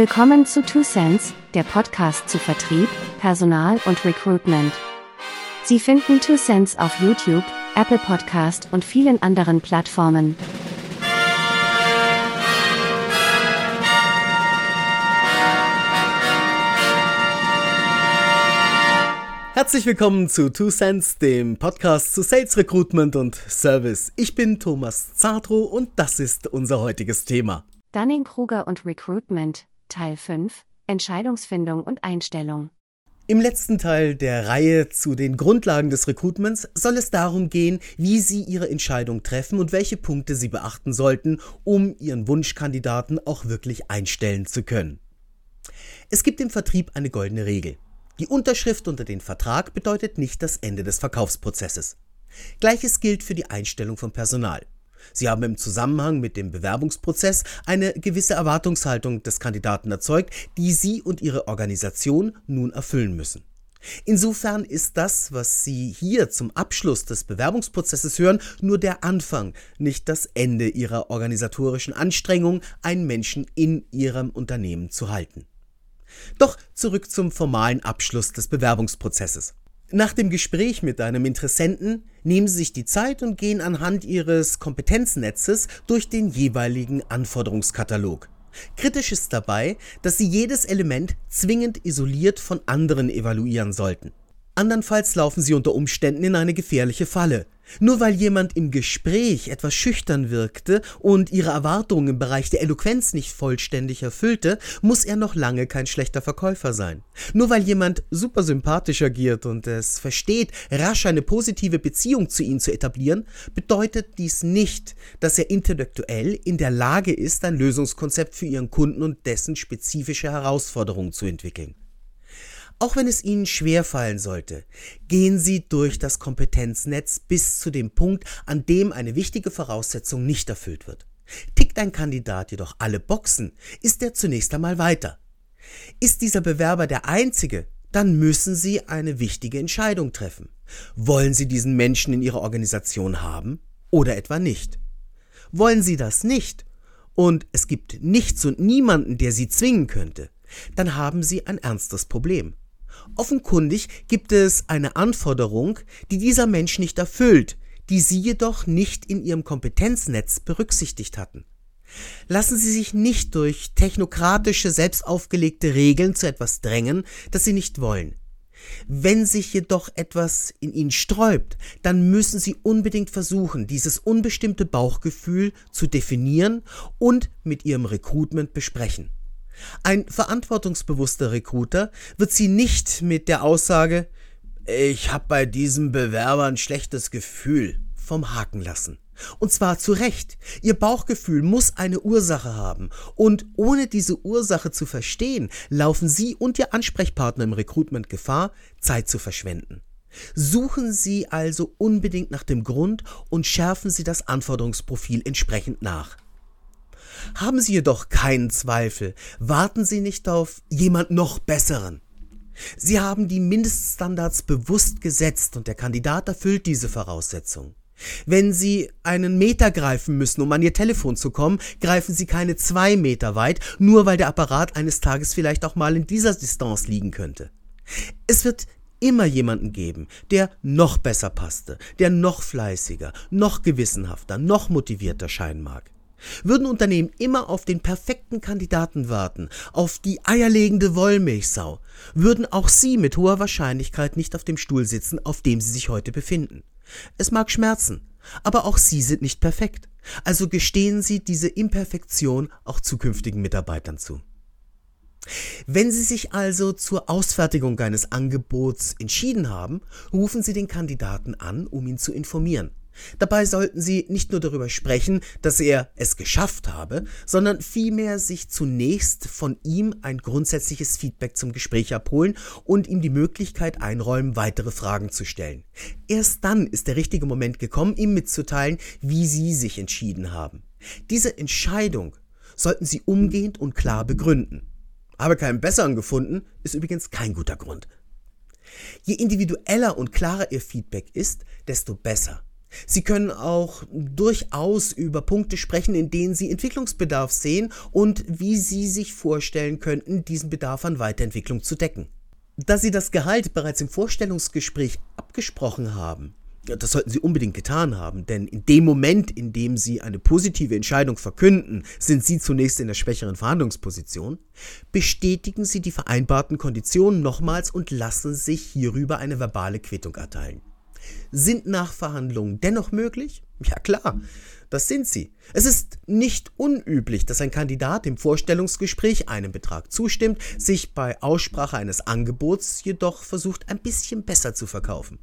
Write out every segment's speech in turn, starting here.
Willkommen zu Two Cents, der Podcast zu Vertrieb, Personal und Recruitment. Sie finden Two Cents auf YouTube, Apple Podcast und vielen anderen Plattformen. Herzlich willkommen zu Two Cents, dem Podcast zu Sales Recruitment und Service. Ich bin Thomas Zartro und das ist unser heutiges Thema. Dunning-Kruger und Recruitment, Teil 5, Entscheidungsfindung und Einstellung. Im letzten Teil der Reihe zu den Grundlagen des Recruitments soll es darum gehen, wie Sie Ihre Entscheidung treffen und welche Punkte Sie beachten sollten, um Ihren Wunschkandidaten auch wirklich einstellen zu können. Es gibt im Vertrieb eine goldene Regel. Die Unterschrift unter den Vertrag bedeutet nicht das Ende des Verkaufsprozesses. Gleiches gilt für die Einstellung von Personal. Sie haben im Zusammenhang mit dem Bewerbungsprozess eine gewisse Erwartungshaltung des Kandidaten erzeugt, die Sie und Ihre Organisation nun erfüllen müssen. Insofern ist das, was Sie hier zum Abschluss des Bewerbungsprozesses hören, nur der Anfang, nicht das Ende Ihrer organisatorischen Anstrengung, einen Menschen in Ihrem Unternehmen zu halten. Doch zurück zum formalen Abschluss des Bewerbungsprozesses. Nach dem Gespräch mit einem Interessenten nehmen Sie sich die Zeit und gehen anhand Ihres Kompetenznetzes durch den jeweiligen Anforderungskatalog. Kritisch ist dabei, dass Sie jedes Element zwingend isoliert von anderen evaluieren sollten. Andernfalls laufen Sie unter Umständen in eine gefährliche Falle. Nur weil jemand im Gespräch etwas schüchtern wirkte und ihre Erwartungen im Bereich der Eloquenz nicht vollständig erfüllte, muss er noch lange kein schlechter Verkäufer sein. Nur weil jemand super sympathisch agiert und es versteht, rasch eine positive Beziehung zu ihnen zu etablieren, bedeutet dies nicht, dass er intellektuell in der Lage ist, ein Lösungskonzept für ihren Kunden und dessen spezifische Herausforderungen zu entwickeln. Auch wenn es Ihnen schwerfallen sollte, gehen Sie durch das Kompetenznetz bis zu dem Punkt, an dem eine wichtige Voraussetzung nicht erfüllt wird. Tickt ein Kandidat jedoch alle Boxen, ist er zunächst einmal weiter. Ist dieser Bewerber der einzige, dann müssen Sie eine wichtige Entscheidung treffen. Wollen Sie diesen Menschen in Ihrer Organisation haben oder etwa nicht? Wollen Sie das nicht und es gibt nichts und niemanden, der Sie zwingen könnte, dann haben Sie ein ernstes Problem. Offenkundig gibt es eine Anforderung, die dieser Mensch nicht erfüllt, die Sie jedoch nicht in Ihrem Kompetenznetz berücksichtigt hatten. Lassen Sie sich nicht durch technokratische, selbst aufgelegte Regeln zu etwas drängen, das Sie nicht wollen. Wenn sich jedoch etwas in Ihnen sträubt, dann müssen Sie unbedingt versuchen, dieses unbestimmte Bauchgefühl zu definieren und mit Ihrem Recruitment besprechen. Ein verantwortungsbewusster Recruiter wird sie nicht mit der Aussage Ich habe bei diesem Bewerber ein schlechtes Gefühl vom Haken lassen. Und zwar zu Recht. Ihr Bauchgefühl muss eine Ursache haben. Und ohne diese Ursache zu verstehen, laufen Sie und Ihr Ansprechpartner im Recruitment Gefahr, Zeit zu verschwenden. Suchen Sie also unbedingt nach dem Grund und schärfen Sie das Anforderungsprofil entsprechend nach. Haben Sie jedoch keinen Zweifel, warten Sie nicht auf jemand noch besseren. Sie haben die Mindeststandards bewusst gesetzt und der Kandidat erfüllt diese Voraussetzung. Wenn Sie einen Meter greifen müssen, um an Ihr Telefon zu kommen, greifen Sie keine zwei Meter weit, nur weil der Apparat eines Tages vielleicht auch mal in dieser Distanz liegen könnte. Es wird immer jemanden geben, der noch besser passte, der noch fleißiger, noch gewissenhafter, noch motivierter scheinen mag. Würden Unternehmen immer auf den perfekten Kandidaten warten, auf die eierlegende Wollmilchsau, würden auch sie mit hoher Wahrscheinlichkeit nicht auf dem Stuhl sitzen, auf dem sie sich heute befinden. Es mag schmerzen, aber auch sie sind nicht perfekt. Also gestehen Sie diese Imperfektion auch zukünftigen Mitarbeitern zu. Wenn Sie sich also zur Ausfertigung eines Angebots entschieden haben, rufen Sie den Kandidaten an, um ihn zu informieren. Dabei sollten Sie nicht nur darüber sprechen, dass er es geschafft habe, sondern vielmehr sich zunächst von ihm ein grundsätzliches Feedback zum Gespräch abholen und ihm die Möglichkeit einräumen, weitere Fragen zu stellen. Erst dann ist der richtige Moment gekommen, ihm mitzuteilen, wie Sie sich entschieden haben. Diese Entscheidung sollten Sie umgehend und klar begründen. Habe keinen besseren gefunden, ist übrigens kein guter Grund. Je individueller und klarer Ihr Feedback ist, desto besser. Sie können auch durchaus über Punkte sprechen, in denen Sie Entwicklungsbedarf sehen und wie Sie sich vorstellen könnten, diesen Bedarf an Weiterentwicklung zu decken. Da Sie das Gehalt bereits im Vorstellungsgespräch abgesprochen haben, das sollten Sie unbedingt getan haben, denn in dem Moment, in dem Sie eine positive Entscheidung verkünden, sind Sie zunächst in der schwächeren Verhandlungsposition. Bestätigen Sie die vereinbarten Konditionen nochmals und lassen sich hierüber eine verbale Quittung erteilen. Sind Nachverhandlungen dennoch möglich? Ja klar, das sind sie. Es ist nicht unüblich, dass ein Kandidat im Vorstellungsgespräch einem Betrag zustimmt, sich bei Aussprache eines Angebots jedoch versucht, ein bisschen besser zu verkaufen.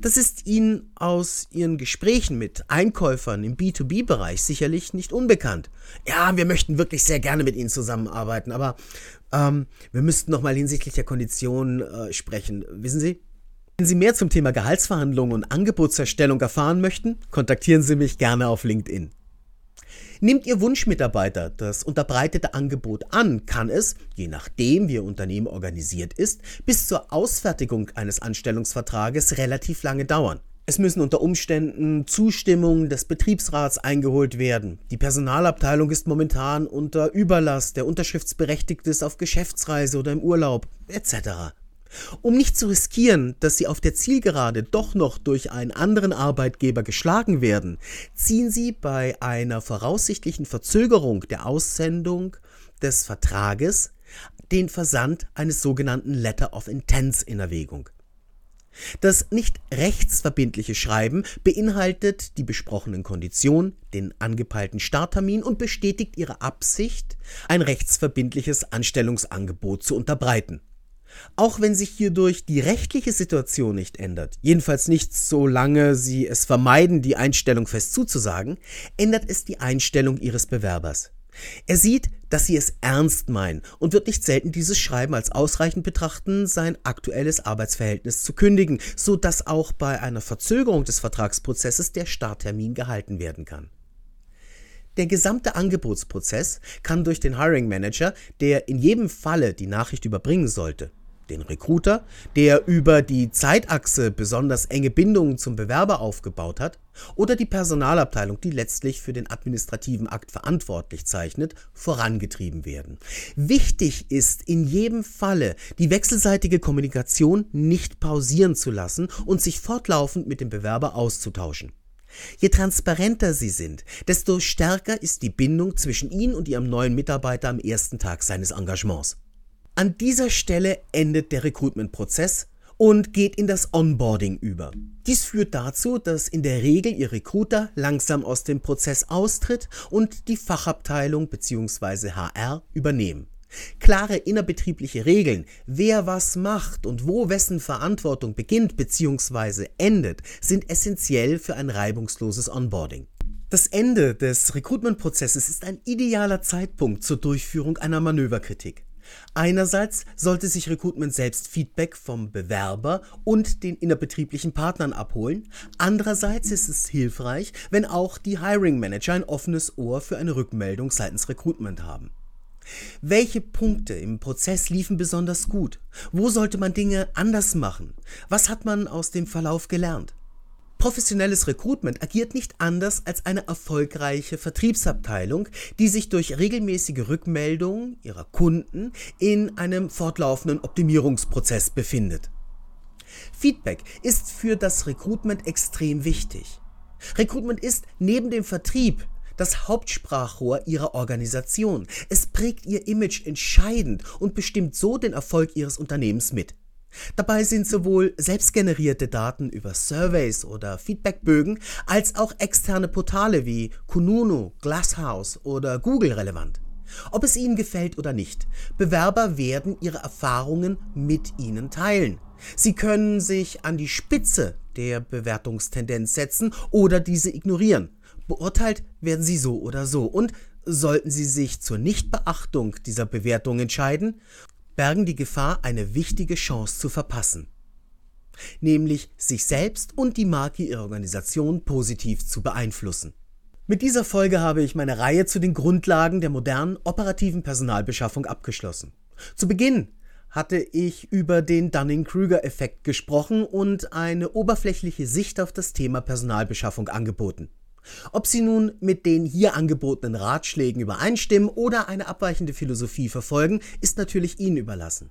Das ist Ihnen aus Ihren Gesprächen mit Einkäufern im B2B-Bereich sicherlich nicht unbekannt. Ja, wir möchten wirklich sehr gerne mit Ihnen zusammenarbeiten, aber ähm, wir müssten noch mal hinsichtlich der Konditionen äh, sprechen. Wissen Sie? Wenn Sie mehr zum Thema Gehaltsverhandlungen und Angebotserstellung erfahren möchten, kontaktieren Sie mich gerne auf LinkedIn. Nimmt Ihr Wunschmitarbeiter das unterbreitete Angebot an, kann es, je nachdem wie Ihr Unternehmen organisiert ist, bis zur Ausfertigung eines Anstellungsvertrages relativ lange dauern. Es müssen unter Umständen Zustimmungen des Betriebsrats eingeholt werden. Die Personalabteilung ist momentan unter Überlast, der Unterschriftsberechtigte ist auf Geschäftsreise oder im Urlaub, etc. Um nicht zu riskieren, dass sie auf der Zielgerade doch noch durch einen anderen Arbeitgeber geschlagen werden, ziehen sie bei einer voraussichtlichen Verzögerung der Aussendung des Vertrages den Versand eines sogenannten Letter of Intents in Erwägung. Das nicht rechtsverbindliche Schreiben beinhaltet die besprochenen Konditionen, den angepeilten Starttermin und bestätigt ihre Absicht, ein rechtsverbindliches Anstellungsangebot zu unterbreiten. Auch wenn sich hierdurch die rechtliche Situation nicht ändert, jedenfalls nicht solange Sie es vermeiden, die Einstellung fest zuzusagen, ändert es die Einstellung Ihres Bewerbers. Er sieht, dass Sie es ernst meinen und wird nicht selten dieses Schreiben als ausreichend betrachten, sein aktuelles Arbeitsverhältnis zu kündigen, so dass auch bei einer Verzögerung des Vertragsprozesses der Starttermin gehalten werden kann. Der gesamte Angebotsprozess kann durch den Hiring Manager, der in jedem Falle die Nachricht überbringen sollte, den Recruiter, der über die Zeitachse besonders enge Bindungen zum Bewerber aufgebaut hat, oder die Personalabteilung, die letztlich für den administrativen Akt verantwortlich zeichnet, vorangetrieben werden. Wichtig ist in jedem Falle, die wechselseitige Kommunikation nicht pausieren zu lassen und sich fortlaufend mit dem Bewerber auszutauschen. Je transparenter Sie sind, desto stärker ist die Bindung zwischen Ihnen und Ihrem neuen Mitarbeiter am ersten Tag seines Engagements. An dieser Stelle endet der Recruitment-Prozess und geht in das Onboarding über. Dies führt dazu, dass in der Regel Ihr Recruiter langsam aus dem Prozess austritt und die Fachabteilung bzw. HR übernehmen. Klare innerbetriebliche Regeln, wer was macht und wo wessen Verantwortung beginnt bzw. endet, sind essentiell für ein reibungsloses Onboarding. Das Ende des Recruitment-Prozesses ist ein idealer Zeitpunkt zur Durchführung einer Manöverkritik. Einerseits sollte sich Recruitment selbst Feedback vom Bewerber und den innerbetrieblichen Partnern abholen. Andererseits ist es hilfreich, wenn auch die Hiring Manager ein offenes Ohr für eine Rückmeldung seitens Recruitment haben. Welche Punkte im Prozess liefen besonders gut? Wo sollte man Dinge anders machen? Was hat man aus dem Verlauf gelernt? Professionelles Recruitment agiert nicht anders als eine erfolgreiche Vertriebsabteilung, die sich durch regelmäßige Rückmeldungen ihrer Kunden in einem fortlaufenden Optimierungsprozess befindet. Feedback ist für das Recruitment extrem wichtig. Recruitment ist neben dem Vertrieb das Hauptsprachrohr ihrer Organisation. Es prägt ihr Image entscheidend und bestimmt so den Erfolg ihres Unternehmens mit. Dabei sind sowohl selbstgenerierte Daten über Surveys oder Feedbackbögen als auch externe Portale wie Kununu, Glasshouse oder Google relevant. Ob es Ihnen gefällt oder nicht, Bewerber werden ihre Erfahrungen mit Ihnen teilen. Sie können sich an die Spitze der Bewertungstendenz setzen oder diese ignorieren. Beurteilt werden Sie so oder so und sollten Sie sich zur Nichtbeachtung dieser Bewertung entscheiden, bergen die Gefahr, eine wichtige Chance zu verpassen. Nämlich sich selbst und die Marke ihrer Organisation positiv zu beeinflussen. Mit dieser Folge habe ich meine Reihe zu den Grundlagen der modernen operativen Personalbeschaffung abgeschlossen. Zu Beginn hatte ich über den Dunning-Kruger-Effekt gesprochen und eine oberflächliche Sicht auf das Thema Personalbeschaffung angeboten. Ob Sie nun mit den hier angebotenen Ratschlägen übereinstimmen oder eine abweichende Philosophie verfolgen, ist natürlich Ihnen überlassen.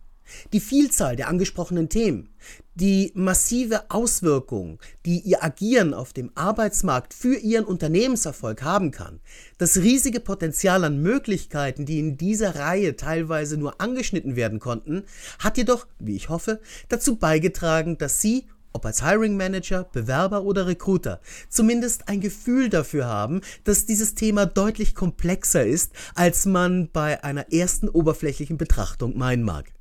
Die Vielzahl der angesprochenen Themen, die massive Auswirkung, die Ihr Agieren auf dem Arbeitsmarkt für Ihren Unternehmenserfolg haben kann, das riesige Potenzial an Möglichkeiten, die in dieser Reihe teilweise nur angeschnitten werden konnten, hat jedoch, wie ich hoffe, dazu beigetragen, dass Sie ob als Hiring Manager, Bewerber oder Recruiter, zumindest ein Gefühl dafür haben, dass dieses Thema deutlich komplexer ist, als man bei einer ersten oberflächlichen Betrachtung meinen mag.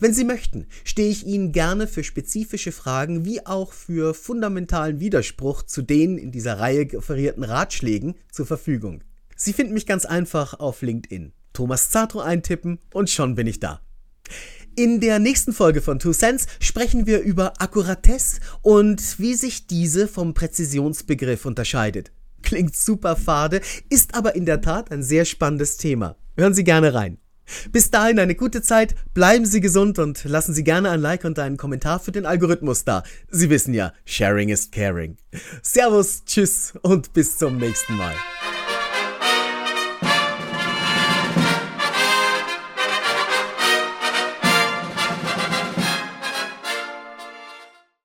Wenn Sie möchten, stehe ich Ihnen gerne für spezifische Fragen wie auch für fundamentalen Widerspruch zu den in dieser Reihe offerierten Ratschlägen zur Verfügung. Sie finden mich ganz einfach auf LinkedIn. Thomas Zatro eintippen und schon bin ich da. In der nächsten Folge von Two Cents sprechen wir über Akkuratesse und wie sich diese vom Präzisionsbegriff unterscheidet. Klingt super fade, ist aber in der Tat ein sehr spannendes Thema. Hören Sie gerne rein. Bis dahin eine gute Zeit, bleiben Sie gesund und lassen Sie gerne ein Like und einen Kommentar für den Algorithmus da. Sie wissen ja, Sharing is Caring. Servus, Tschüss und bis zum nächsten Mal.